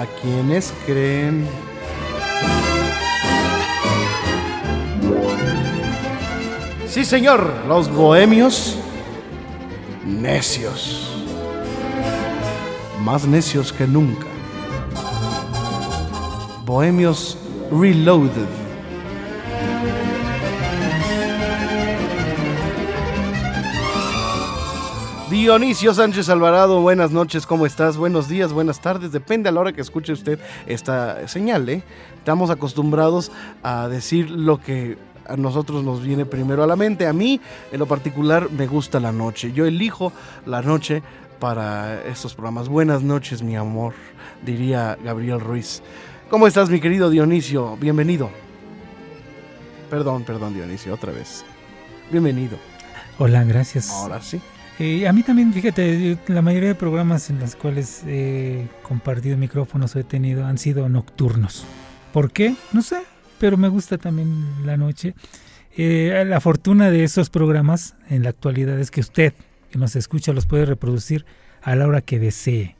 ¿A quienes creen? Sí, señor, los bohemios necios. Más necios que nunca. Bohemios Reloaded. Dionisio Sánchez Alvarado, buenas noches, ¿cómo estás? Buenos días, buenas tardes, depende a la hora que escuche usted esta señal, ¿eh? Estamos acostumbrados a decir lo que a nosotros nos viene primero a la mente. A mí, en lo particular, me gusta la noche. Yo elijo la noche para estos programas. Buenas noches, mi amor, diría Gabriel Ruiz. ¿Cómo estás, mi querido Dionisio? Bienvenido. Perdón, perdón, Dionisio, otra vez. Bienvenido. Hola, gracias. Ahora sí. Eh, a mí también, fíjate, la mayoría de programas en los cuales he compartido micrófonos o he tenido han sido nocturnos. ¿Por qué? No sé, pero me gusta también la noche. Eh, la fortuna de esos programas en la actualidad es que usted, que nos escucha, los puede reproducir a la hora que desee.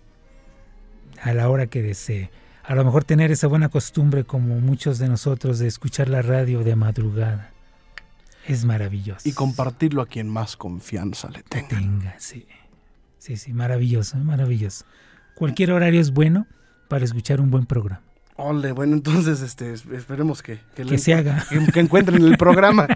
A la hora que desee. A lo mejor tener esa buena costumbre como muchos de nosotros de escuchar la radio de madrugada. Es maravilloso. Y compartirlo a quien más confianza le tenga. Tenga, sí. Sí, sí, maravilloso, maravilloso. Cualquier horario es bueno para escuchar un buen programa. Ole, bueno, entonces este, esperemos que, Que le se haga. Que, que encuentren el programa.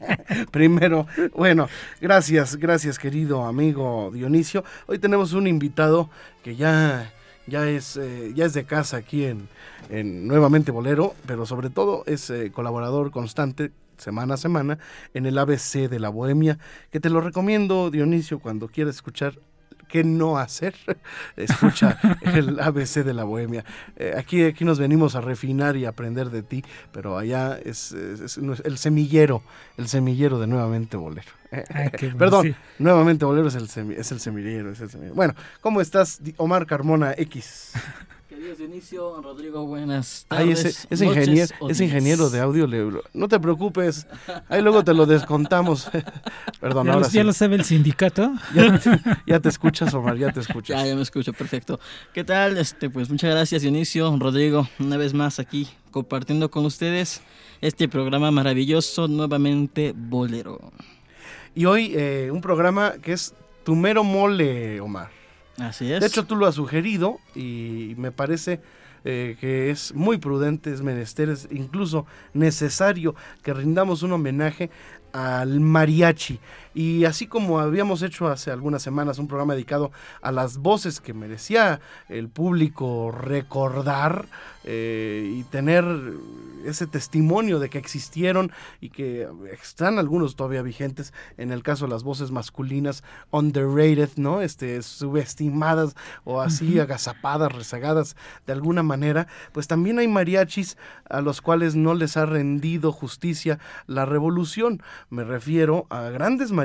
Primero, bueno, gracias, gracias querido amigo Dionisio. Hoy tenemos un invitado que ya, ya, es, eh, ya es de casa aquí en, en Nuevamente Bolero, pero sobre todo es eh, colaborador constante semana a semana en el ABC de la Bohemia, que te lo recomiendo Dionisio cuando quieras escuchar qué no hacer, escucha el ABC de la Bohemia. Eh, aquí, aquí nos venimos a refinar y aprender de ti, pero allá es, es- es el semillero, el semillero de Nuevamente Bolero. Ah, bueno, Perdón, sí. Nuevamente Bolero es el, semi- es el semillero, es el semillero. Bueno, ¿cómo estás, Omar Carmona X? Dionisio, Rodrigo, buenas Ay, tardes. ese, ese noches ese días. ingeniero de audio, le- no te preocupes, ahí luego te lo descontamos. Perdón, ¿Ya, ahora lo, ya sí. lo sabe el sindicato? Ya te, ya te escuchas, Omar, ya te escuchas. Ya, ya me escucho, perfecto. ¿Qué tal? Este, pues muchas gracias, Dionisio, Rodrigo, una vez más aquí compartiendo con ustedes este programa maravilloso, nuevamente Bolero. Y hoy eh, un programa que es tu mero mole, Omar. Así es. De hecho, tú lo has sugerido y me parece eh, que es muy prudente, es menester, es incluso necesario que rindamos un homenaje al mariachi. Y así como habíamos hecho hace algunas semanas un programa dedicado a las voces que merecía el público recordar eh, y tener ese testimonio de que existieron y que están algunos todavía vigentes, en el caso de las voces masculinas, underrated, ¿no? Este, subestimadas o así agazapadas, rezagadas de alguna manera, pues también hay mariachis a los cuales no les ha rendido justicia la revolución. Me refiero a grandes mariachis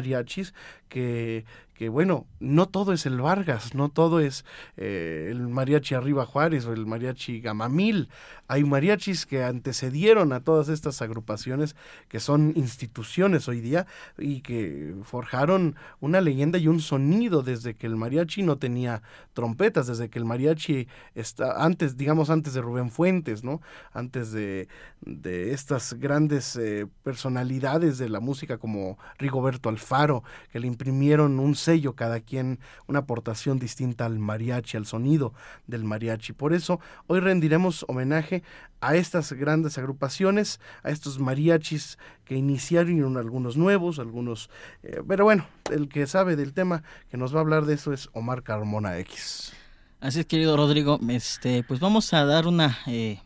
que, que bueno, no todo es el Vargas, no todo es eh, el mariachi Arriba Juárez o el mariachi Gamamil. Hay mariachis que antecedieron a todas estas agrupaciones que son instituciones hoy día y que forjaron una leyenda y un sonido desde que el mariachi no tenía trompetas, desde que el mariachi está antes, digamos antes de Rubén Fuentes, ¿no? Antes de, de estas grandes eh, personalidades de la música como Rigoberto Alfaro, que le imprimieron un sello cada quien, una aportación distinta al mariachi, al sonido del mariachi. Por eso hoy rendiremos homenaje a estas grandes agrupaciones, a estos mariachis que iniciaron algunos nuevos, algunos... eh, pero bueno, el que sabe del tema que nos va a hablar de eso es Omar Carmona X. Así es, querido Rodrigo. Este, pues vamos a dar una eh,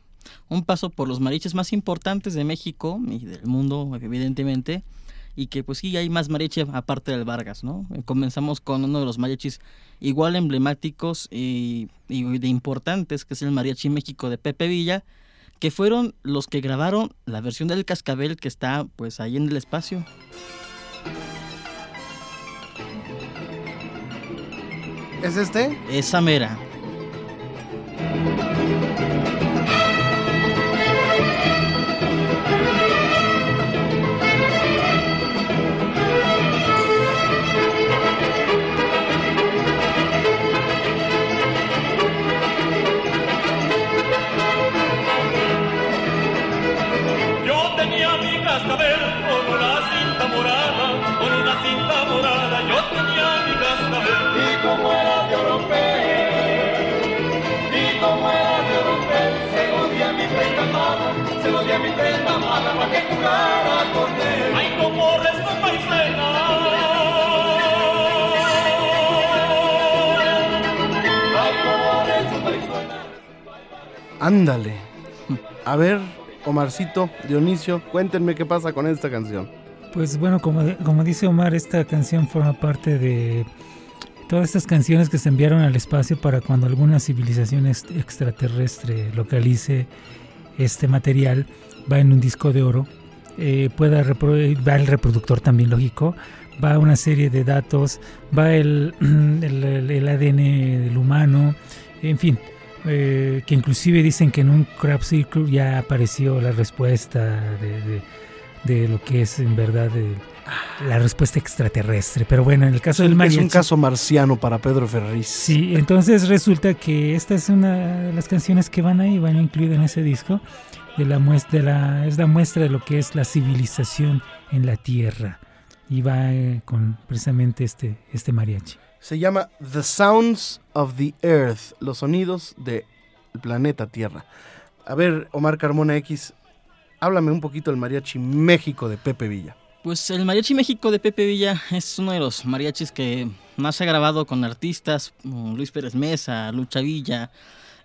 un paso por los mariachis más importantes de México y del mundo, evidentemente. Y que pues sí hay más mariachi aparte del Vargas, ¿no? Comenzamos con uno de los mariachis igual emblemáticos y, y de importantes, que es el Mariachi México de Pepe Villa, que fueron los que grabaron la versión del cascabel que está pues ahí en el espacio. ¿Es este? Esa mera. Cascabel con una cinta morada, con una cinta morada, yo tenía mi cascabel. Y como era de oropel, y como era de oropel, se lo di a mi prenda amada, se lo di a mi prenda amada para que jugara con él. Ay, como rezó maicena. Ándale. A ver, Omarcito, Dionisio, cuéntenme qué pasa con esta canción. Pues bueno, como, como dice Omar, esta canción forma parte de todas estas canciones que se enviaron al espacio para cuando alguna civilización extraterrestre localice este material, va en un disco de oro, eh, pueda va el reproductor también lógico, va una serie de datos, va el, el, ADN del humano, en fin, eh, que inclusive dicen que en un crop circle ya apareció la respuesta de, de, de lo que es en verdad la respuesta extraterrestre. Pero bueno, en el caso del mariachi... Es un caso marciano para Pedro Ferriz. Sí, entonces resulta que esta es una de las canciones que van ahí, van incluidas en ese disco. De la muestra, de la, es la muestra de lo que es la civilización en la Tierra. Y va eh, con precisamente este, este mariachi. Se llama The Sounds of the Earth, los sonidos del planeta Tierra. A ver, Omar Carmona X, háblame un poquito del mariachi México de Pepe Villa. Pues el Mariachi México de Pepe Villa es uno de los mariachis que más ha grabado con artistas, como Luis Pérez Mesa, Lucha Villa.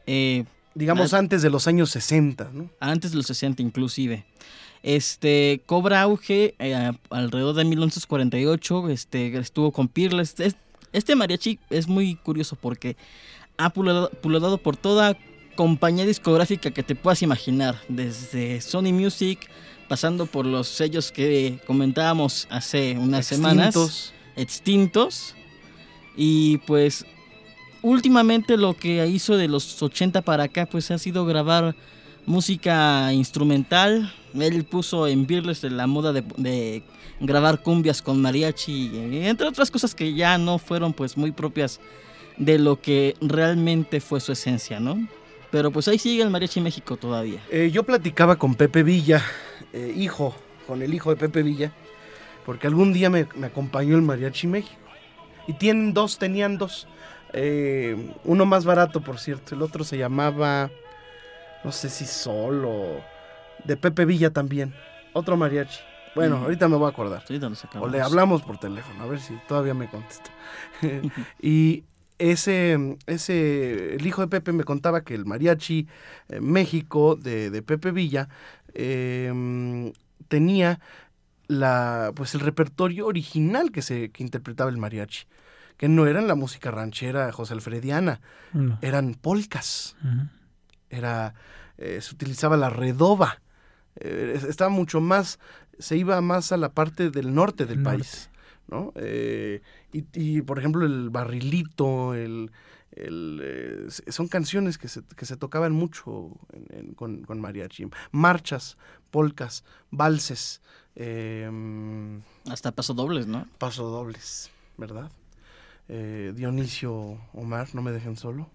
Eh, Digamos antes de los años 60, ¿no? Antes de los 60 inclusive. Este cobra auge eh, alrededor de 1948, este estuvo con Pirles. Este mariachi es muy curioso porque ha pululado, por toda compañía discográfica que te puedas imaginar, desde Sony Music, pasando por los sellos que comentábamos hace unas Extintos. semanas, extintos, y pues últimamente lo que hizo de los 80 para acá pues ha sido grabar música instrumental, él puso en Beerless la moda de, grabar cumbias con mariachi, entre otras cosas que ya no fueron pues muy propias de lo que realmente fue su esencia, ¿no? Pero pues ahí sigue el mariachi México todavía. Eh, yo platicaba con Pepe Villa, eh, hijo, con el hijo de Pepe Villa, porque algún día me, me acompañó el mariachi México. Y tienen dos, tenían dos. Eh, uno más barato, por cierto, el otro se llamaba, no sé si solo, de Pepe Villa también, otro mariachi. Bueno, mm. ahorita me voy a acordar. o le hablamos por teléfono, a ver si todavía me contesta. y ese, ese, el hijo de Pepe me contaba que el mariachi eh, México de, de, Pepe Villa eh, tenía la, pues el repertorio original que se que interpretaba el mariachi, que no eran la música ranchera José Alfrediana, no. eran polcas, uh -huh. Era, eh, se utilizaba la redoba, eh, estaba mucho más, se iba más a la parte del norte del norte. país. ¿no? Eh, y, y, por ejemplo, el barrilito, el, el eh, son canciones que se, que se tocaban mucho en, en, con, con, mariachi. Marchas, polcas, valses. Eh, Hasta pasodobles, ¿no? Pasodobles, ¿verdad? Eh, Dionisio Omar, no me dejen solo.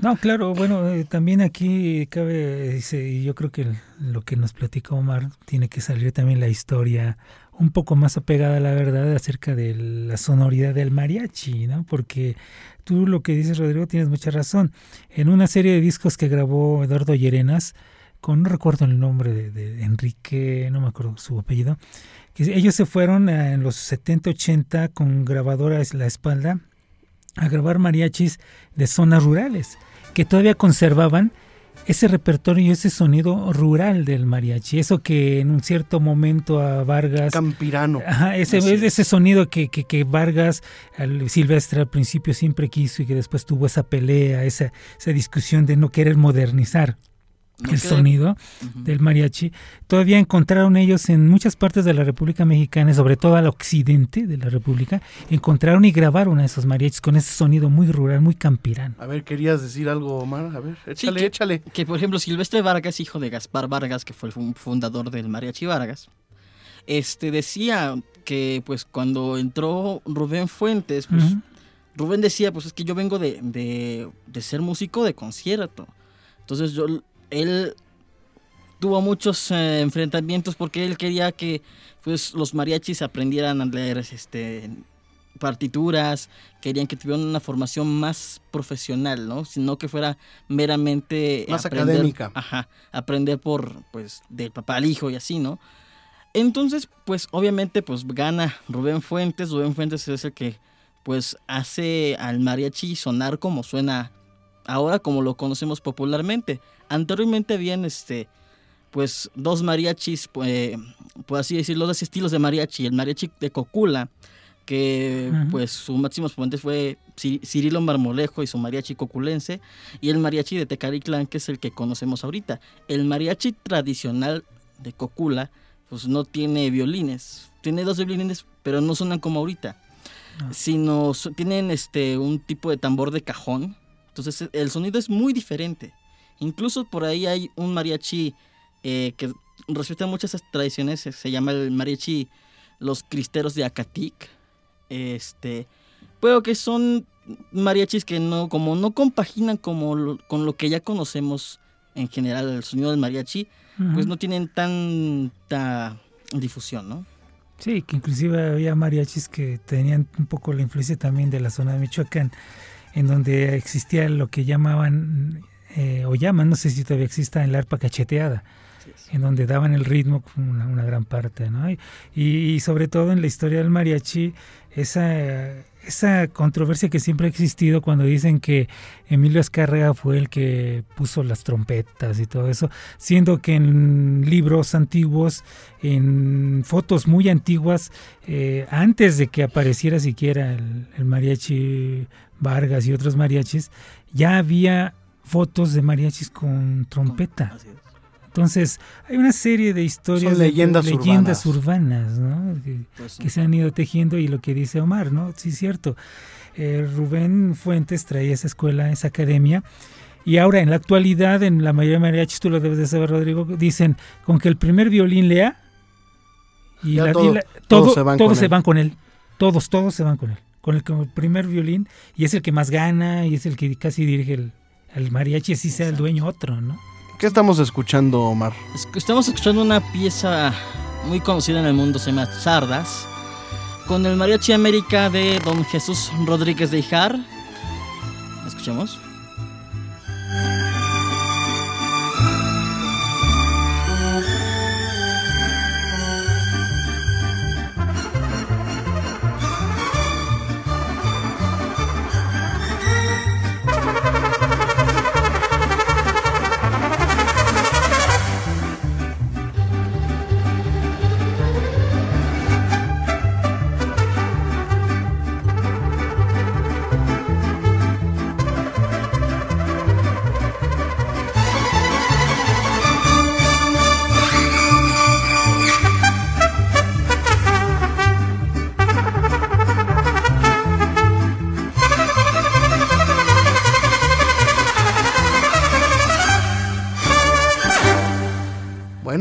No, claro, bueno, eh, también aquí cabe, dice, yo creo que lo que nos platica Omar tiene que salir también la historia un poco más apegada a la verdad acerca de la sonoridad del mariachi, ¿no? Porque tú lo que dices, Rodrigo, tienes mucha razón. En una serie de discos que grabó Eduardo Llerenas, con no recuerdo el nombre de, de Enrique, no me acuerdo su apellido, que ellos se fueron a, en los 70, 80 con grabadoras a la espalda a grabar mariachis de zonas rurales, que todavía conservaban ese repertorio y ese sonido rural del mariachi, eso que en un cierto momento a Vargas... Campirano. Ajá, ese, ese sonido que, que, que Vargas, Silvestre al principio siempre quiso y que después tuvo esa pelea, esa, esa discusión de no querer modernizar el sonido del mariachi. Todavía encontraron ellos en muchas partes de la República Mexicana, sobre todo al occidente de la República, encontraron y grabaron a esos mariachis con ese sonido muy rural, muy campirano. A ver, ¿querías decir algo, Omar? A ver, échale, que, échale. Que, por ejemplo, Silvestre Vargas, hijo de Gaspar Vargas, que fue el fundador del mariachi Vargas, este decía que pues cuando entró Rubén Fuentes, pues Rubén decía, pues es que yo vengo de, de, de ser músico de concierto. Entonces yo él tuvo muchos eh, enfrentamientos porque él quería que pues los mariachis aprendieran a leer este partituras, querían que tuvieran una formación más profesional, ¿no? Sino que fuera meramente más académica. Ajá, aprender por pues del papá al hijo y así, ¿no? Entonces, pues obviamente pues gana Rubén Fuentes, Rubén Fuentes es el que pues hace al mariachi sonar como suena ahora como lo conocemos popularmente. Anteriormente habían este pues dos mariachis, pues, por así decirlo, dos estilos de mariachi. El mariachi de Cocula, que pues su máximo exponente fue Cirilo Marmolejo y su mariachi coculense, y el mariachi de Tecariclán, que es el que conocemos ahorita. El mariachi tradicional de Cocula, pues no tiene violines. Tiene dos violines, pero no suenan como ahorita. Sino tienen este un tipo de tambor de cajón. Entonces el sonido es muy diferente. Incluso por ahí hay un mariachi eh, que respeta muchas tradiciones, se llama el mariachi Los Cristeros de Acatic. Este, pero que son mariachis que no, como no compaginan como con lo que ya conocemos en general, el sonido del mariachi, pues no tienen tanta difusión, ¿no? Sí, que inclusive había mariachis que tenían un poco la influencia también de la zona de Michoacán, en donde existía lo que llamaban eh, o llaman, no sé si todavía exista, en la arpa cacheteada, en donde daban el ritmo una, una gran parte, ¿no? Y, sobre todo en la historia del mariachi, esa, esa controversia que siempre ha existido cuando dicen que Emilio Escárrega fue el que puso las trompetas y todo eso, siendo que en libros antiguos, en fotos muy antiguas, eh, antes de que apareciera siquiera el, el mariachi Vargas y otros mariachis, ya había fotos de mariachis con trompeta. Entonces, hay una serie de historias, leyendas, de, leyendas urbanas, ¿no? Pues que, se han ido tejiendo y lo que dice Omar, ¿no? Sí, es cierto. Eh, Rubén Fuentes traía esa escuela, esa academia. Y ahora, en la actualidad, en la mayoría de mariachis, tú lo debes de saber, Rodrigo, dicen con que el primer violín lea y, todos, se, van, con él. Todos, todos se van con él. Con el, con el primer violín y es el que más gana y es el que casi dirige el, el mariachi así sea el dueño otro, ¿no? ¿Qué estamos escuchando, Omar? Estamos escuchando una pieza muy conocida en el mundo, se llama Sardas, con el Mariachi América de Don Jesús Rodríguez de Ijar.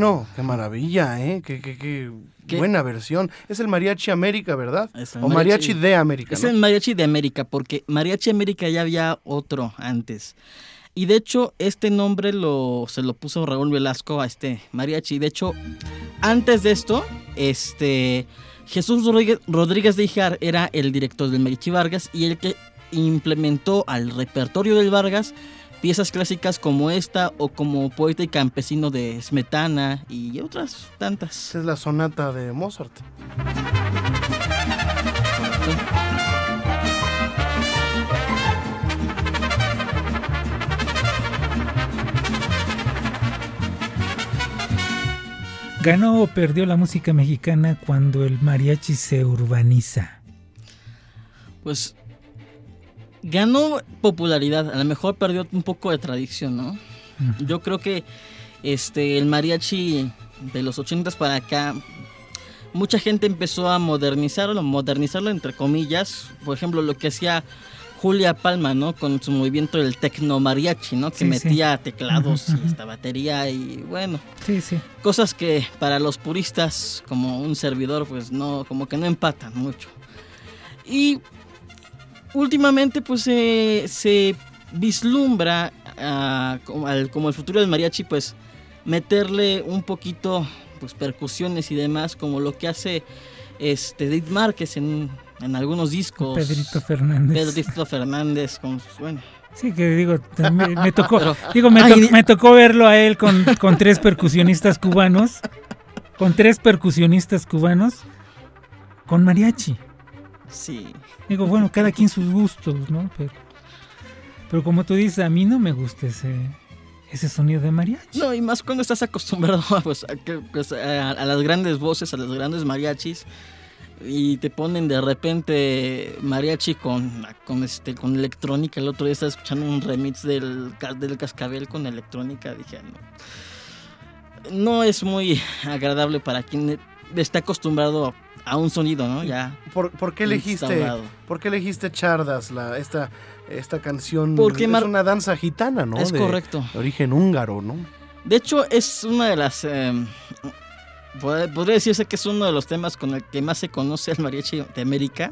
Escuchemos. maravilla, ¿eh? Qué, buena versión. Es el Mariachi América, ¿verdad? o Mariachi, de América. Es el Mariachi de América, porque Mariachi América ya había otro antes. Y de hecho, este nombre lo, se lo puso Raúl Velasco a este mariachi. De hecho, antes de esto, este Jesús Rodríguez, de Ijar era el director del Mariachi Vargas y el que implementó al repertorio del Vargas piezas clásicas como esta o como Poeta y Campesino de Smetana y otras tantas. Es la sonata de Mozart. ¿Ganó o perdió la música mexicana cuando el mariachi se urbaniza? Pues ganó popularidad, a lo mejor perdió un poco de tradición, ¿no? Yo creo que este el mariachi de los 80 para acá mucha gente empezó a modernizarlo, modernizarlo entre comillas, por ejemplo, lo que hacía Julia Palma, ¿no? Con su movimiento del tecno mariachi, ¿no? Que Sí, sí. metía teclados Ujú, y esta batería y bueno, Sí, sí. cosas que para los puristas como un servidor pues no como que no empatan mucho y últimamente pues eh, se vislumbra ah, como, al- como el futuro del mariachi pues meterle un poquito pues percusiones y demás como lo que hace este David Márquez en, en algunos discos Pedrito Fernández. Pedrito Fernández con sus- bueno Sí, que digo, me tocó, Pero- digo, me, Ay, to- me tocó verlo a él con, con tres percusionistas cubanos, con tres percusionistas cubanos, con mariachi. Sí Digo, bueno, cada quien sus gustos, ¿no? Pero, pero como tú dices, a mí no me gusta ese, ese sonido de mariachi. No, y más cuando estás acostumbrado pues, a, que- pues, a- a las grandes voces, a los grandes mariachis, y te ponen de repente mariachi con, con, este, con electrónica. El otro día estaba escuchando un remix del, del cascabel con electrónica. Dije, no. No es muy agradable para quien está acostumbrado a un sonido, ¿no? Ya. ¿Por, por qué elegiste, instaurado. por qué elegiste Chardas, la, esta, esta canción? Porque es una danza gitana, ¿no? Es De- correcto. de origen húngaro, ¿no? De hecho, es una de las. eh, pod- podría decirse que es uno de los temas con el que más se conoce al mariachi de América.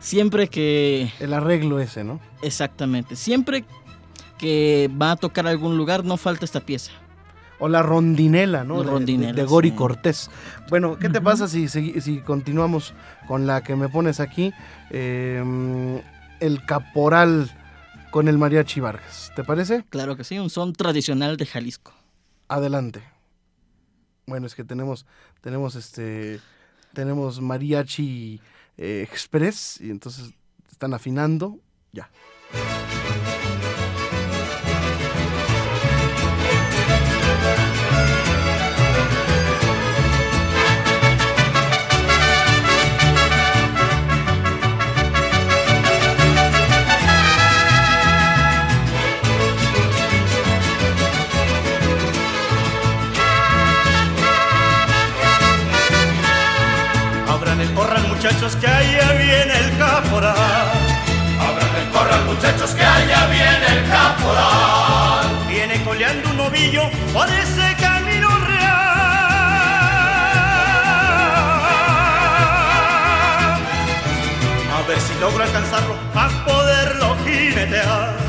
Siempre que. El arreglo ese, ¿no? Exactamente. Siempre que va a tocar a algún lugar, no falta esta pieza. O la rondinela, ¿no? De- rondinela, de, de Gori sí. Cortés. Bueno, ¿qué te pasa si, si, si continuamos con la que me pones aquí? Eh, el caporal con el mariachi Vargas. ¿Te parece? Claro que sí, un son tradicional de Jalisco. Adelante. Bueno, es que tenemos, tenemos este, tenemos mariachi eh, express y entonces están afinando. Ya. Muchachos, que allá viene el caporal. Abran el corral, muchachos, que allá viene el caporal. Viene coleando un novillo por ese camino real. A ver si logro alcanzarlo a poderlo jinetear.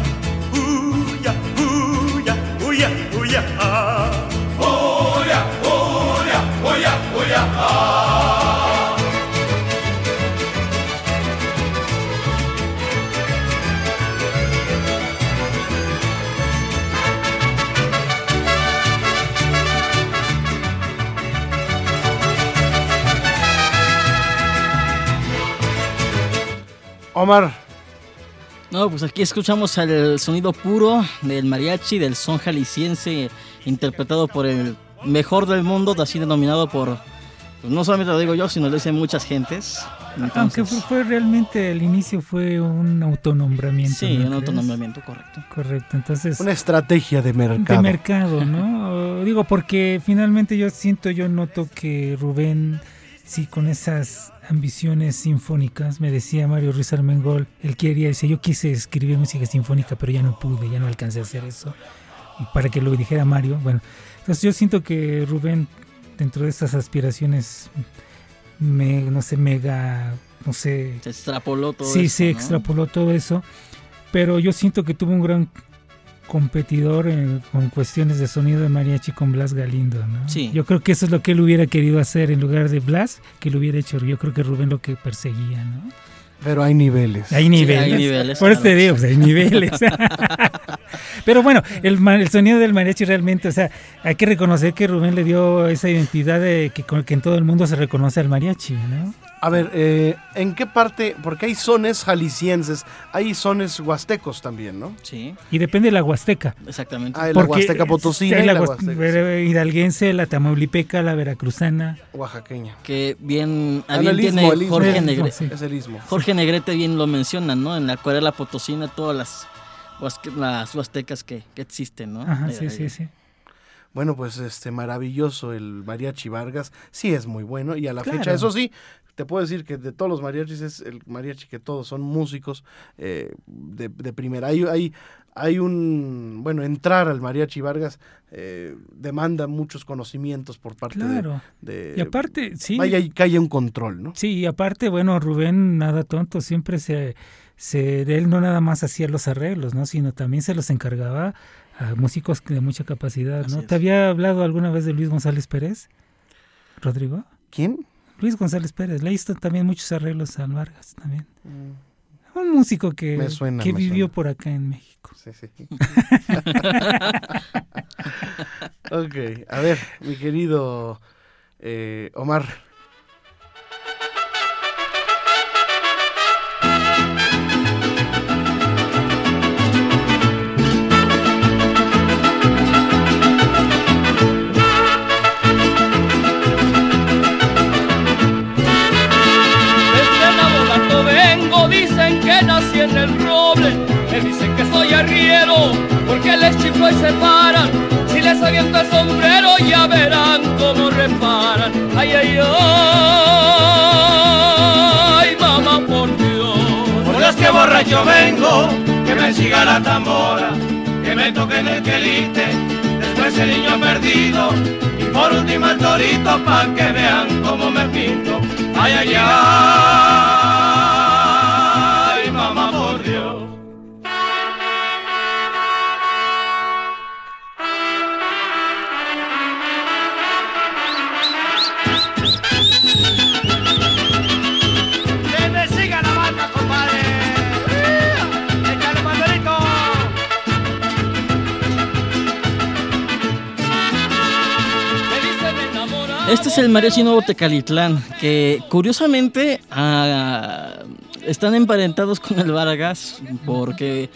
Omar, No, pues aquí escuchamos el sonido puro del mariachi, del son jalisciense, interpretado por el mejor del mundo, así denominado por, pues no solamente lo digo yo, sino lo dicen muchas gentes. Aunque Entonces, fue, fue realmente el inicio fue un autonombramiento. Sí, ¿no un crees? autonombramiento correcto. Correcto, entonces una estrategia de mercado. de mercado, ¿no? Digo, porque finalmente yo siento, yo noto que Rubén, sí, con esas ambiciones sinfónicas, me decía Mario Ruiz Armengol, él quería, dice, yo quise escribir música sinfónica, pero ya no pude, ya no alcancé a hacer eso. Y para que lo dijera Mario, bueno, entonces yo siento que Rubén, dentro de estas aspiraciones, me, no sé, mega, no sé, Se extrapoló todo sí, esto, se ¿no? extrapoló todo eso, pero yo siento que tuvo un gran competidor eh, con cuestiones de sonido de mariachi con Blas Galindo, ¿no? Sí. Yo creo que eso es lo que él hubiera querido hacer en lugar de Blas, que lo hubiera hecho. Yo creo que Rubén lo que perseguía, ¿no? Pero hay niveles. Hay niveles. hay niveles, Por eso te digo, pues, hay niveles. Pero bueno, el, sonido del mariachi realmente, o sea, hay que reconocer que Rubén le dio esa identidad de que, con que en todo el mundo se reconoce al mariachi, ¿no? A ver, eh, ¿en qué parte? Porque hay sones jaliscienses, hay sones huastecos también, ¿no? Sí, Y depende de la Huasteca. exactamente. Hay la huasteca potosina la la huas- huasteca hidalguense, la tamaulipeca, la veracruzana. oaxaqueña. que bien, a Ah, bien el tiene el. Jorge, El istmo, Negre- sí. Es el istmo. Jorge Negrete bien lo menciona, ¿no? En la acuarela potosina, todas las, huasque- las huastecas que, que existen, ¿no? Ajá, sí, sí, sí. Bueno, pues este maravilloso el mariachi Vargas, sí es muy bueno y a la Claro. fecha, eso sí, te puedo decir que de todos los mariachis es el mariachi que todos son músicos eh, de, de primera. Hay, hay, hay un, bueno, entrar al mariachi Vargas eh, demanda muchos conocimientos por parte de- Claro. de, Y aparte, sí. vaya que haya un control, ¿no? Sí, y aparte, bueno, Rubén, nada tonto, siempre se, se, él no nada más hacía los arreglos, ¿no? Sino también se los encargaba a músicos de mucha capacidad, ¿no? Así es. ¿Te había hablado alguna vez de Luis González Pérez, Rodrigo? ¿Quién? Luis González Pérez, le hizo también muchos arreglos a Vargas también. Un músico que, suena, que vivió suena. por acá en México. Sí, sí. ok, a ver, mi querido eh, Omar. En el roble. Me dicen que soy arriero, porque les chico y se paran. Si les aviento el sombrero, ya verán cómo reparan. Ay, ay, ay, mamá, por Dios. Por Dios que borracho vengo, que me siga la tambora, que me toquen el quelite, después el niño perdido, y por último el torito, pa' que vean cómo me pinto. Ay, ay, ay, Este es el mariachi Nuevo Tecalitlán, que curiosamente ah, están emparentados con el Vargas, porque,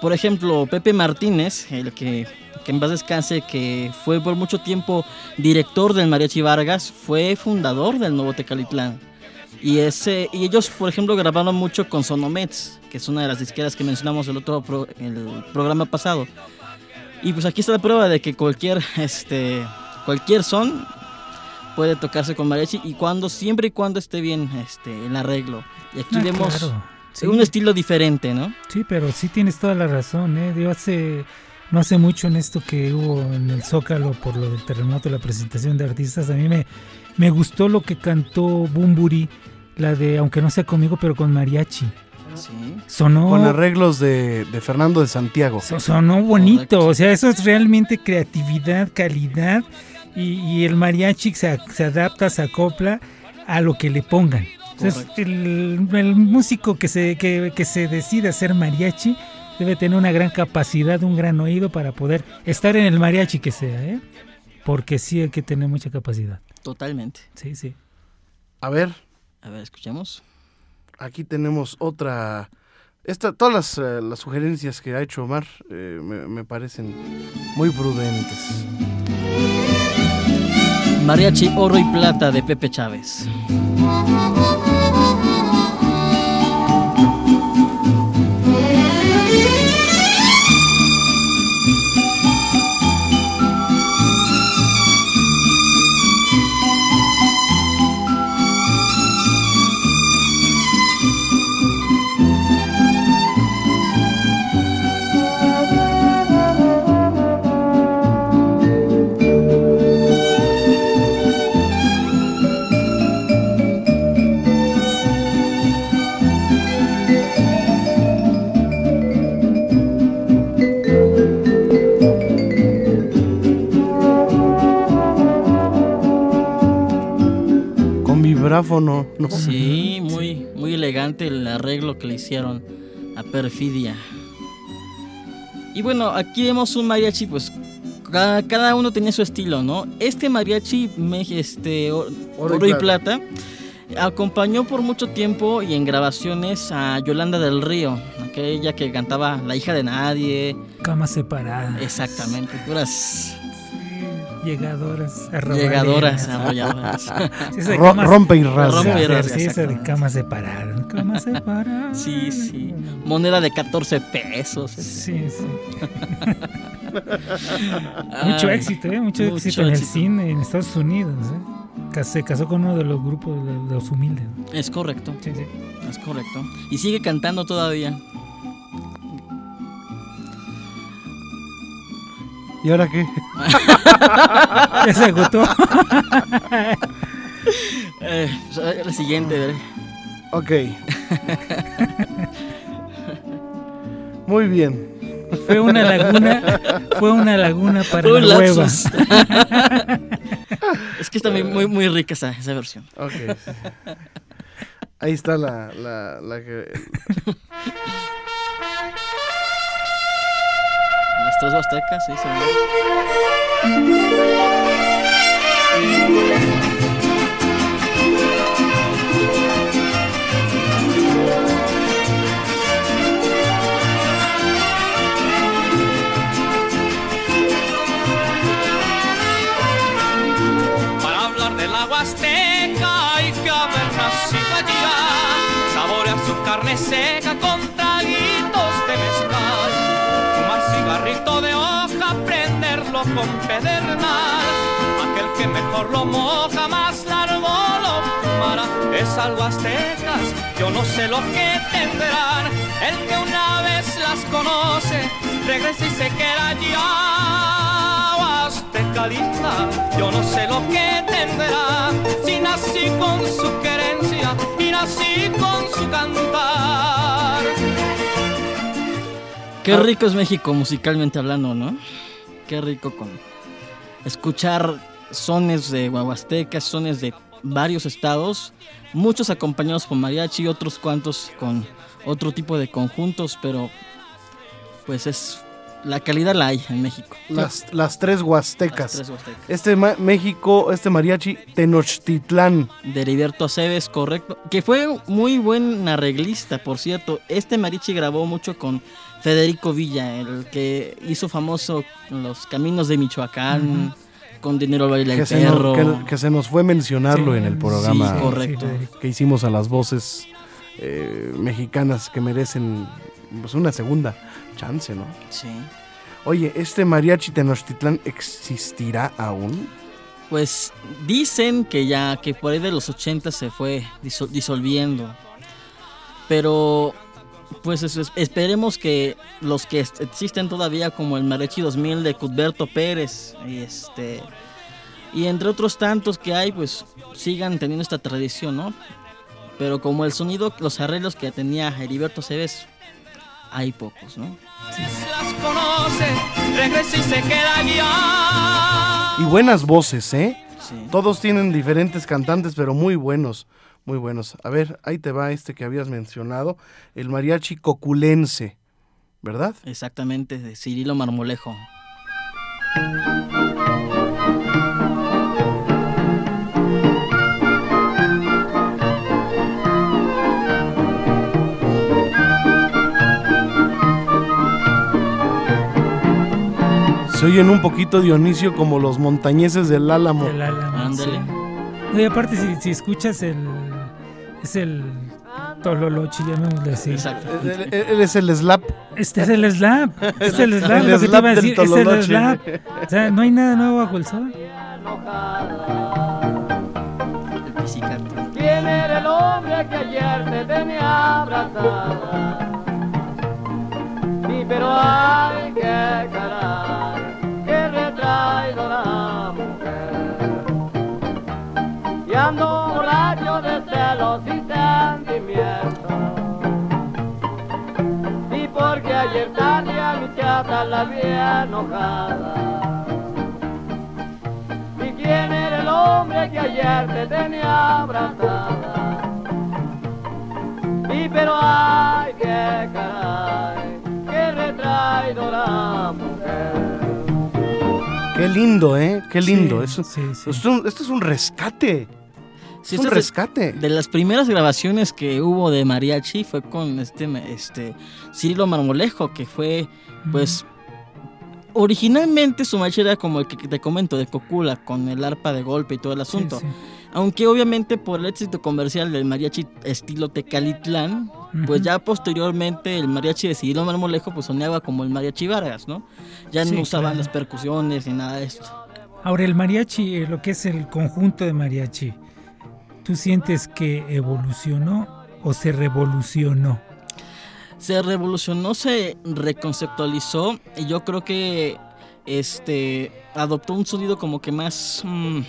por ejemplo, Pepe Martínez, el que, que en paz descanse, que fue por mucho tiempo director del Mariachi Vargas, fue fundador del Nuevo Tecalitlán. Y, ese, y ellos, por ejemplo, grabaron mucho con Sonomets, que es una de las disqueras que mencionamos el otro pro- el programa pasado. Y pues aquí está la prueba de que cualquier, este, cualquier son puede tocarse con mariachi y cuando siempre y cuando esté bien este el arreglo. Y aquí Ah, vemos claro. Sí. un estilo diferente, ¿no? Sí, pero sí tienes toda la razón, ¿eh? Yo hace, no hace mucho en esto que hubo en el Zócalo por lo del terremoto, la presentación de artistas, a mí me, me gustó lo que cantó Bumburi, la de, aunque no sea conmigo, pero con mariachi. Sí. Sonó, Con arreglos de, de Fernando de Santiago. so- sonó bonito, o sea, eso es realmente creatividad, calidad, y, y el mariachi se, se adapta, se acopla a lo que le pongan. Entonces, el, el músico que se, que, que se decide hacer mariachi debe tener una gran capacidad, un gran oído para poder estar en el mariachi que sea, ¿eh? Porque sí hay que tener mucha capacidad. Totalmente. Sí, sí. A ver, A ver, escuchemos. aquí tenemos otra. Esta, todas las, eh, las sugerencias que ha hecho Omar eh, me, me parecen muy prudentes. Mariachi Oro y Plata de Pepe Chávez. Sí, muy, muy elegante el arreglo que le hicieron a Perfidia. Y bueno, aquí vemos un mariachi, pues cada, cada uno tenía su estilo, ¿no? Este mariachi, me- este, oro, y y plata, Acompañó por mucho tiempo y en grabaciones a Yolanda del Río, aquella que cantaba La hija de nadie. Cama separada. Exactamente, puras Llegadoras, llegadoras, arrolladoras. Sí, camas- rompe y rasga. Rompe y rasga, Sí, esa de exactamente. camas separadas. Camas separadas. Sí, sí. Moneda de 14 pesos. Sí, sí. Mucho Ay, éxito, ¿eh? Mucho, mucho éxito en el éxito. cine en Estados Unidos. ¿eh? Se casó con uno de los grupos de de los humildes. Es correcto, Sí, sí. es correcto. Y sigue cantando todavía. ¿Y ahora qué? Ya se agotó. Eh, pues, el siguiente, ¿verdad? Ok. Muy bien. Fue una laguna, fue una laguna para Un la hueva. es que está muy, muy, muy rica esa, esa versión. Ok. Ahí está la, la, la que... Las tres huastecas, sí, señor. Azteca hay que haber nacido allá. Saborear su carne seca con con pedernal. Aquel que mejor lo moja, más largo lo fumará. Es algo aztecas, yo no sé lo que tendrán. El que una vez las conoce, regresa y se queda allá. Azteca linda, yo no sé lo que tendrá. Si nací con su querencia y nací con su cantar. Qué rico es México musicalmente hablando, ¿no? Qué rico con escuchar sones de Huahuastecas, sones de varios estados, muchos acompañados por mariachi, otros cuantos con otro tipo de conjuntos, pero pues es la calidad la hay en México. Las, las tres Las huastecas. tres huastecas. Este México, este mariachi, Tenochtitlán. de Heriberto Aceves, correcto, que fue muy buen arreglista, por cierto. Este mariachi grabó mucho con Federico Villa, el que hizo famoso Los Caminos de Michoacán, con Dinero Baila el Que se, nos, que- que se nos fue mencionarlo Sí, en el programa sí, correcto. Que hicimos a las voces eh, mexicanas que merecen pues, una segunda chance, ¿no? Sí. Oye, ¿este mariachi Tenochtitlán existirá aún? Pues dicen que ya, que por ahí de los 80 se fue disol- disolviendo. Pero, pues esperemos que los que existen todavía, como el Mariachi 2000 de Cuthberto Pérez, y este. Y entre otros tantos que hay, pues sigan teniendo esta tradición, ¿no? Pero como el sonido, los arreglos que tenía Heriberto Cebes, hay pocos, ¿no? Las conoce, regresa y se queda allá. Y buenas voces, ¿eh? Sí. Todos tienen diferentes cantantes, pero muy buenos, muy buenos. A ver, ahí te va este que habías mencionado, el mariachi coculense, ¿verdad? Exactamente, de Cirilo Marmolejo. Se oyen un poquito Dionisio como los montañeses del Álamo. El Álamo, Ándale. sí. No, y aparte, si, si escuchas el. Es el. Tololochi, llamémosle así. Exacto. Él, él- es el slap. Este es el slap. Es el slap. El lo que te iba a decir, es el slap. O sea, no hay nada nuevo bajo el sol. El. ¿Quién era el hombre que ayer te tenía abrazada? Sí, pero ay, qué caray, qué retraidora mujer. Y ando ayer tarde a mi chata la vi enojada. ¿Y quién era el hombre que ayer te tenía abrazada? Y pero ay, qué caray, qué retraidora mujer. Qué lindo, ¿eh? Qué lindo. Sí, Eso- sí, sí. es un- esto es un rescate. Sí, un de- rescate. De las primeras grabaciones que hubo de mariachi fue con este, este Cirilo Marmolejo, que fue, pues, originalmente su mariachi era como el que te comento, de Cocula, con el arpa de golpe y todo el asunto. sí. Aunque obviamente por el éxito comercial del mariachi estilo Tecalitlán, pues ya posteriormente el mariachi de Cirilo Marmolejo pues sonaba como el mariachi Vargas, ¿no? Ya no usaban claro. las percusiones ni nada de esto. Ahora, el mariachi, eh, lo que es el conjunto de mariachi, ¿tú sientes que evolucionó o se revolucionó? se revolucionó, se reconceptualizó y yo creo que este adoptó un sonido como que más mm,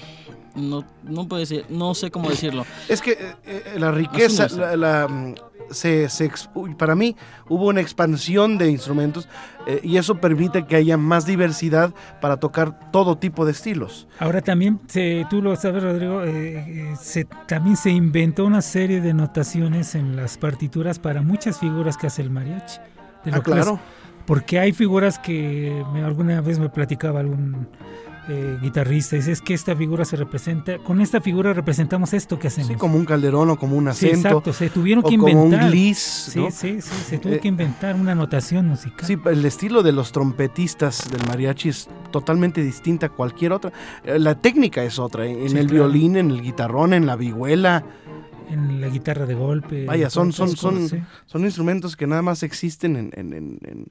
no no puedo decir, no sé cómo decirlo. Es que eh, eh, la riqueza, la, la, mm, se, se para mí hubo una expansión de instrumentos eh, y eso permite que haya más diversidad para tocar todo tipo de estilos. Ahora también, se, tú lo sabes, Rodrigo, eh, eh, se, también se inventó una serie de notaciones en las partituras para muchas figuras que hace el mariachi. de lo Ah, es- claro. porque hay figuras que me- alguna vez me platicaba algún eh, guitarrista, es que esta figura se representa, con esta figura representamos esto que hacemos. Sí, como un calderón o como un Sí, acento exacto, se tuvieron o que como inventar. un gliss. Sí, ¿no? sí, sí, se tuvo Eh, que inventar una notación musical. Sí, el estilo de los trompetistas del mariachi es totalmente distinta a cualquier otra. Eh, La técnica es otra, en Sí, el claro. violín, en el guitarrón, en la vihuela. En la guitarra de golpe. Vaya, son- son- son- sí. Son instrumentos que nada más existen en, en- en- en,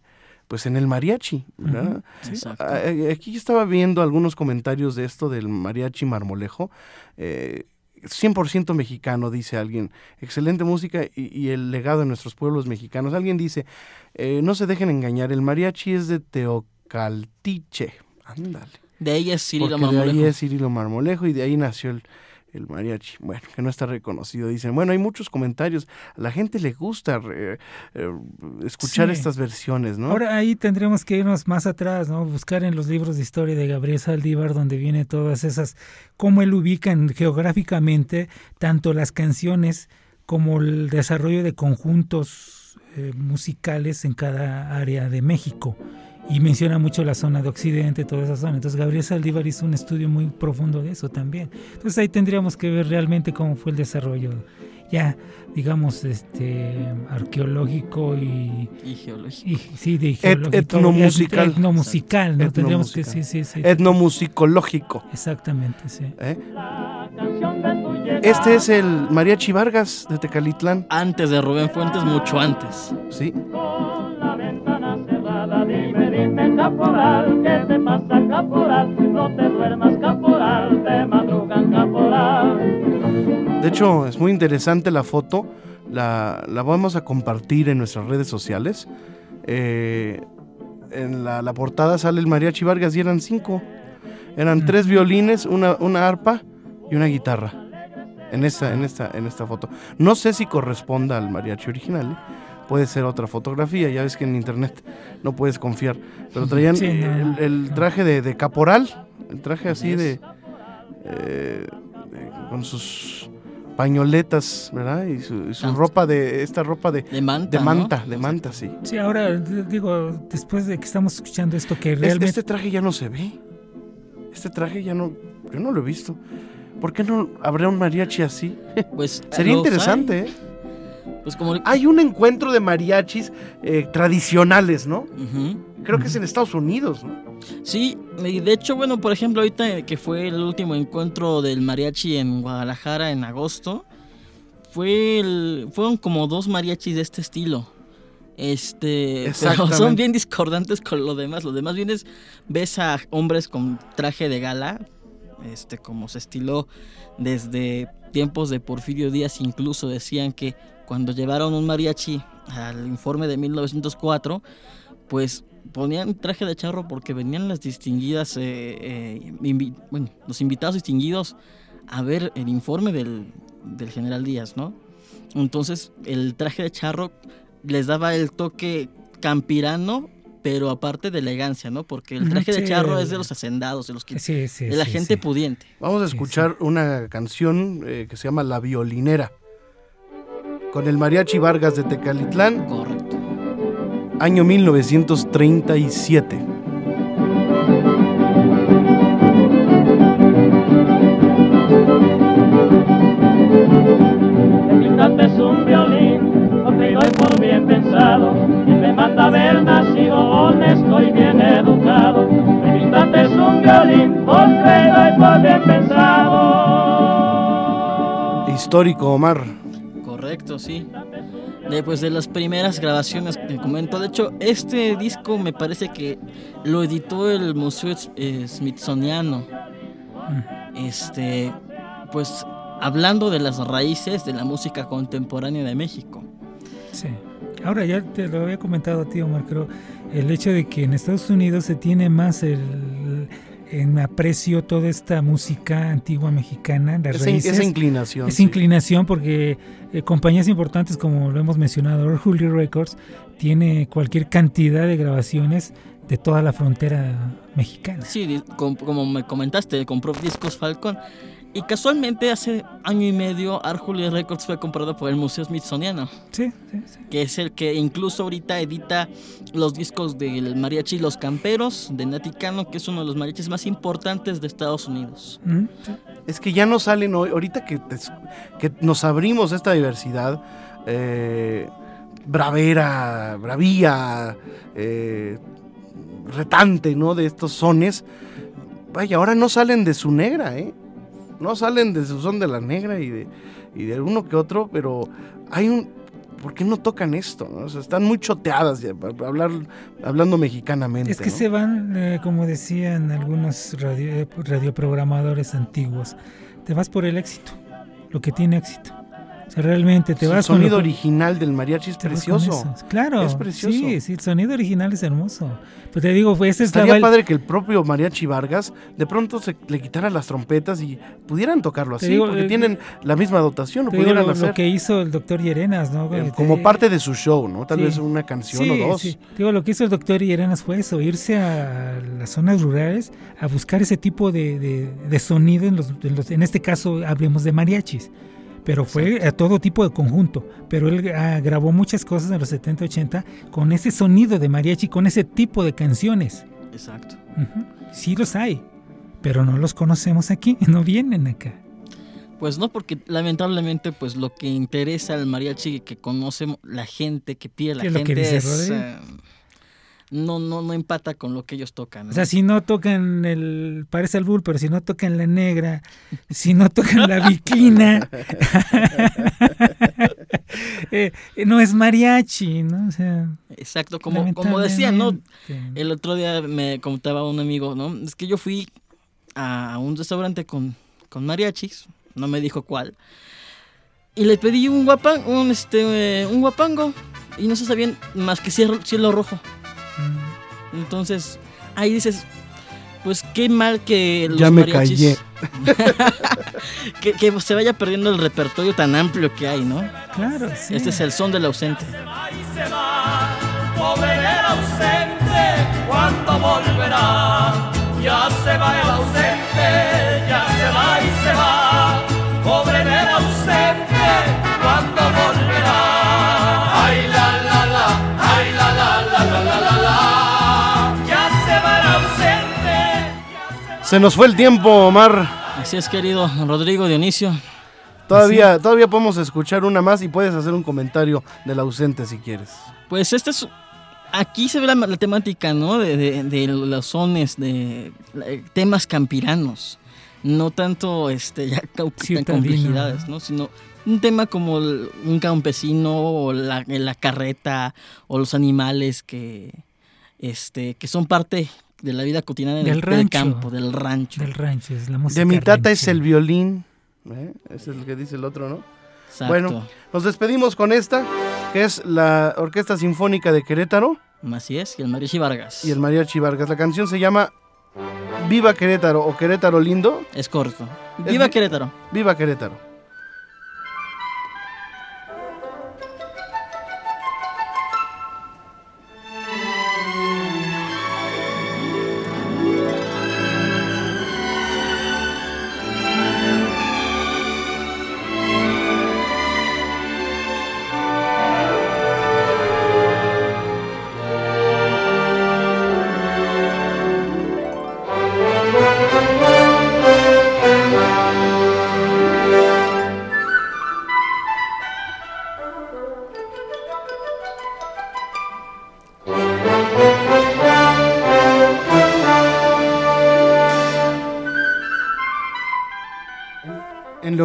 pues en el mariachi. ¿verdad? Sí. Exacto. Ah, eh, Aquí estaba viendo algunos comentarios de esto del mariachi marmolejo. Eh, 100% mexicano, dice alguien. Excelente música y, y el legado de nuestros pueblos mexicanos. Alguien dice, eh, no se dejen engañar, el mariachi es de Teocaltiche. Ándale. De ahí es Cirilo Porque de ahí Marmolejo. es Cirilo Marmolejo y de ahí nació el, el mariachi. Bueno, que no está reconocido. Dicen, bueno, hay muchos comentarios. A la gente le gusta eh, eh, escuchar Sí. estas versiones, ¿no? Ahora ahí tendremos que irnos más atrás, ¿no? Buscar en los libros de historia de Gabriel Saldívar donde viene todas esas, cómo él ubica en- geográficamente tanto las canciones como el desarrollo de conjuntos eh, musicales en cada área de México. Y menciona mucho la zona de Occidente, toda esa zona. Entonces Gabriel Saldívar hizo un estudio muy profundo de eso también. Entonces ahí tendríamos que ver realmente cómo fue el desarrollo, ya digamos, este arqueológico y Y geológico. y, sí, de geológico, etnomusical. et- etnomusical, ¿no? Tendríamos que, sí, sí, sí. Etnomusicológico. Exactamente, sí. ¿eh? Este es el Mariachi Vargas de Tecalitlán, Antes de Rubén Fuentes, mucho antes. ¿sí? Caporal, ¿qué te pasa, caporal? No te duermas, caporal, te madrugan, caporal. De hecho, es muy interesante la foto. La, la vamos a compartir en nuestras redes sociales. Eh, en la, la portada sale el Mariachi Vargas y eran cinco. Eran Mm. tres violines, una, una arpa y una guitarra. En esta, en, esta, en esta foto. No sé si corresponda al mariachi original. ¿eh? Puede ser otra fotografía. Ya ves que en internet no puedes confiar. Pero traían Sí, no, el, el no. traje de, de caporal. El traje así de, eh, de- con sus pañoletas, ¿verdad? Y su, y su Ah. ropa de esta ropa de, De manta. de ¿no? manta, de manta, sí. Sí, ahora digo, después de que estamos escuchando esto, que Es- realmente Este traje ya no se ve. Este traje ya no, yo no lo he visto. ¿Por qué no habrá un mariachi así? Pues, Sería interesante, hay. ¿eh? Pues como. Hay un encuentro de mariachis eh, tradicionales, ¿no? Creo que es en Estados Unidos, ¿no? Sí, y de hecho, bueno, por ejemplo, ahorita que fue el último encuentro del mariachi en Guadalajara en agosto, fue el- fueron como dos mariachis de este estilo. Este, pero son bien discordantes con lo demás. Lo demás vienes, ves a hombres con traje de gala, este, como se estiló desde tiempos de Porfirio Díaz, incluso decían que cuando llevaron un mariachi al informe de 1904, pues ponían traje de charro porque venían las distinguidas, eh, eh, invi- bueno, los invitados distinguidos a ver el informe del, del general Díaz, ¿no? Entonces el traje de charro les daba el toque campirano, pero aparte de elegancia, ¿no? Porque el traje de charro es de los hacendados, de los que, sí, sí, de la sí, gente sí. pudiente. Vamos a Sí, escuchar una canción eh, que se llama La Violinera con el Mariachi Vargas de Tecalitlán. Correcto. Año 1937. es un violín, porque yo por bien pensado, y me manda haber nacido honesto y bien educado. Me es un violín, porque yo por bien pensado. Histórico Omar. Sí. De, pues, de las primeras grabaciones que comento. De hecho, este disco me parece que lo editó el Museo eh, Smithsoniano. Este, pues hablando de las raíces de la música contemporánea de México. Sí. Ahora ya te lo había comentado a ti, Omar, creo, el hecho de que en Estados Unidos se tiene más el en aprecio toda esta música antigua mexicana, las Esa, raíces. esa inclinación. Esa sí. inclinación porque eh, compañías importantes como lo hemos mencionado, Orhully Records tiene cualquier cantidad de grabaciones de toda la frontera mexicana. Sí, como me comentaste, compró discos Falcon. Y casualmente hace año y medio Arjuli Records fue comprado por el Museo Smithsoniano, Sí, sí, sí. que es el que incluso ahorita edita los discos del mariachi Los Camperos de Nati Cano, que es uno de los mariachis más importantes de Estados Unidos. Sí. Es que ya no salen hoy, ahorita que, te- que nos abrimos a esta diversidad, eh, bravera, bravía, eh, retante, ¿no? De estos sones. Vaya, ahora no salen de su negra, ¿eh? No salen de su son de la negra y de, y de uno que otro, pero hay un... ¿Por qué no tocan esto? no? O sea, están muy choteadas, ya, para hablar, hablando mexicanamente. Es que ¿no? se van, eh, como decían algunos radio, eh, radioprogramadores antiguos, te vas por el éxito, lo que tiene éxito. O sea, realmente te el vas con sonido lo original del mariachi es te precioso. Claro, Es precioso. Sí, sí, el sonido original es hermoso. Pero te digo, pues esa es la Estaría padre que el propio Mariachi Vargas de pronto se le quitara las trompetas y pudieran tocarlo así, digo, porque eh, tienen la misma dotación, lo te digo pudieran lo, hacer lo que hizo el doctor Llerenas, ¿no? eh, Te- como parte de su show, ¿no? Tal Sí. vez una canción Sí, o dos. sí. Digo, lo que hizo el doctor Llerenas fue eso, irse a las zonas rurales a buscar ese tipo de, de- de sonido, en, los, en los- en este caso hablemos de mariachis, pero fue a todo tipo de conjunto, pero él ah, grabó muchas cosas en los 70, 80 con ese sonido de mariachi, con ese tipo de canciones. Exacto. Sí los hay, pero no los conocemos aquí, no vienen acá. Pues no, porque lamentablemente pues lo que interesa al mariachi que conoce la gente, que pide la ¿Qué es lo que gente dice es... No, no, no empata con lo que ellos tocan. ¿no? O sea, si no tocan el, parece el bull, pero si no tocan la negra, si no tocan la viquina, eh, eh, no es mariachi, ¿no? O sea, Exacto, como, como decía, ¿no? El otro día me contaba un amigo, ¿no? Es que yo fui a un restaurante con, con mariachis, no me dijo cuál, y le pedí un guapan, un este, eh, un guapango, y no se sabían más que cielo, cielo rojo. Entonces, ahí dices, pues qué mal que los Ya me mariachis- que, que se vaya perdiendo el repertorio tan amplio que hay, ¿no? Claro, sí. Este es el son del ausente. y se va, pobre del ausente, cuando volverá? Ya se va el ausente, ya se va y se va, pobre Se nos fue el tiempo, Omar. Así es, querido Rodrigo Dionisio. Todavía, todavía podemos escuchar una más y puedes hacer un comentario del ausente si quieres. Pues este es. Aquí se ve la, la temática, ¿no? De, de- de los sones, de temas campiranos. No tanto este, ya tan Ciudadino, complejidades, ¿no? Sino un tema como el- un campesino o la, la carreta o los animales que, este, que son parte de la vida cotidiana del, Del del rancho. campo, del rancho. Del rancho, es la música. De mi tata es el violín. ¿eh? Ese es el que dice el otro, ¿no? Exacto. Bueno, nos despedimos con esta, que es la Orquesta Sinfónica de Querétaro Así es, y el Mariachi Vargas. y el Mariachi Vargas. La canción se llama Viva Querétaro o Querétaro Lindo. Es corto. ¡Viva vi- Querétaro! Viva Querétaro.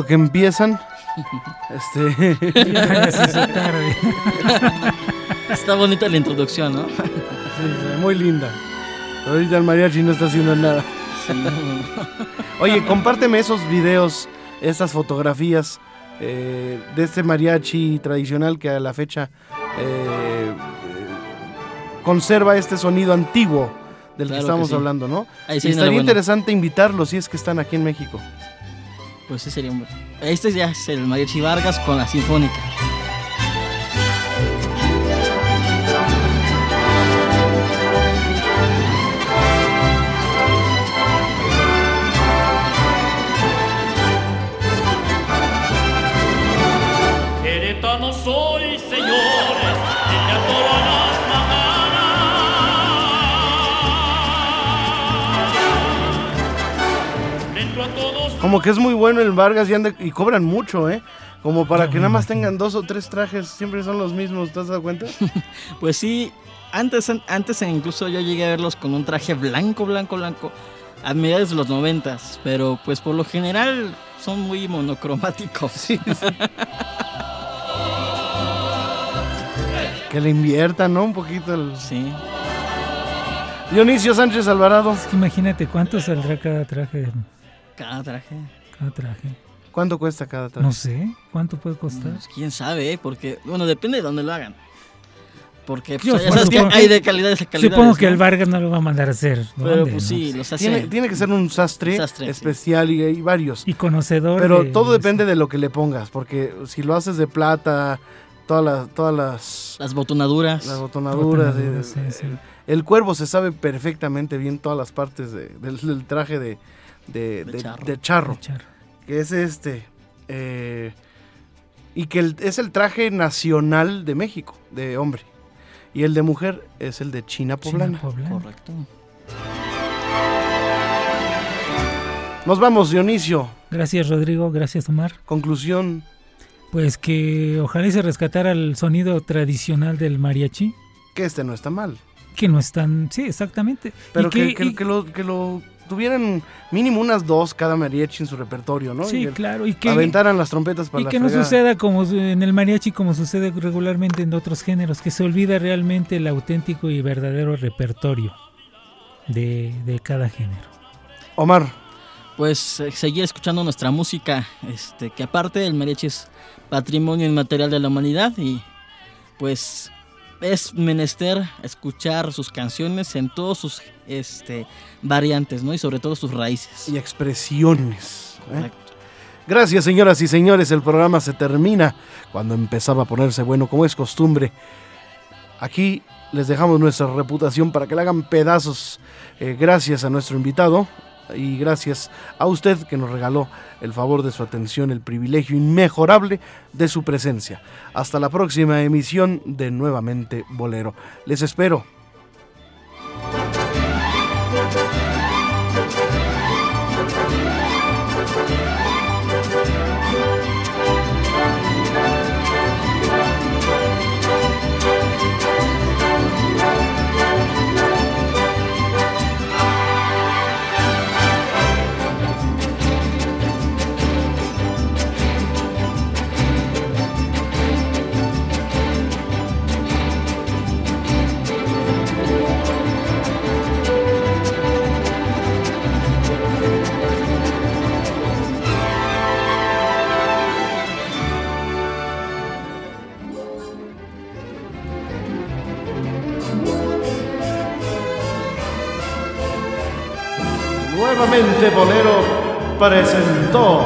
Que empiezan, este, tarde. Está bonita la introducción, ¿no? sí, muy linda. Pero ahorita el mariachi no está haciendo nada. Sí. Oye, compárteme esos videos, esas fotografías eh, de este mariachi tradicional que a la fecha eh, eh, conserva este sonido antiguo del Claro que que estamos sí. hablando, ¿no? Y estaría interesante invitarlos si es que están aquí en México. Pues sí sería un. Este ya es el Mariachi Vargas con la Sinfónica. Como que es muy bueno el Vargas y, anda- y cobran mucho, ¿eh? Como para que nada más tengan dos o tres trajes, siempre son los mismos, ¿te has dado cuenta? Pues sí, antes, antes incluso yo llegué a verlos con un traje blanco, blanco, blanco, a mediados de los noventas, pero pues por lo general son muy monocromáticos. Sí, sí. que le inviertan, ¿no? Un poquito el... Sí. Dionisio Sánchez Alvarado, Es que imagínate cuánto saldrá cada traje. Cada traje. Cada traje. ¿cuánto cuesta cada traje? No sé, ¿cuánto puede costar? Pues, quién sabe, ¿eh? porque, bueno, depende de dónde lo hagan. Porque pues, Yo ya sabes que hay de calidades a calidades. Supongo que ¿no? el Vargas no lo va a mandar a hacer. Pero ¿Dónde, pues sí, los hace. Tiene, tiene que ser un sastre, Sastre, sí. especial y hay varios. Y conocedor. Pero de- todo depende de lo que le pongas, porque si lo haces de plata, todas las, todas las, Las botonaduras. las botonaduras, Botonaduras, eh, sí, sí. el cuervo se sabe perfectamente bien todas las partes de- del, del traje de, de, De de- charro. de charro, Echar. que es este, eh, y que el- es el traje nacional de México, de hombre, y el de mujer es el de China China poblana. poblana. Correcto. Nos vamos, Dionisio. Gracias Rodrigo, gracias Omar. Conclusión, Pues que ojalá y se rescatara el sonido tradicional del mariachi, que este no está mal, que no es tan... Sí, exactamente. pero Y que, que- y- que lo, que lo tuvieran mínimo unas dos cada mariachi en su repertorio, ¿no? Sí, Y claro. Y que, aventaran las trompetas para y la que no suceda como en el mariachi como sucede regularmente en otros géneros, que se olvida realmente el auténtico y verdadero repertorio de, de cada género. Omar, Pues eh, seguir escuchando nuestra música, este, que aparte el mariachi es patrimonio inmaterial de la humanidad y pues es menester escuchar sus canciones en todos sus este, variantes, ¿no? Y sobre todo sus raíces. y expresiones. ¿eh? Gracias, señoras y señores. El programa se termina cuando empezaba a ponerse bueno, como es costumbre. Aquí les dejamos nuestra reputación para que la hagan pedazos. eh, gracias a nuestro invitado y gracias a usted que nos regaló el favor de su atención, el privilegio inmejorable de su presencia. Hasta la próxima emisión de Nuevamente Bolero. Les espero. Presentó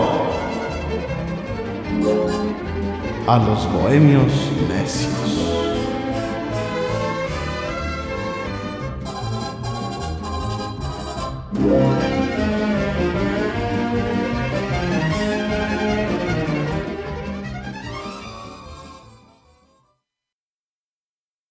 a los bohemios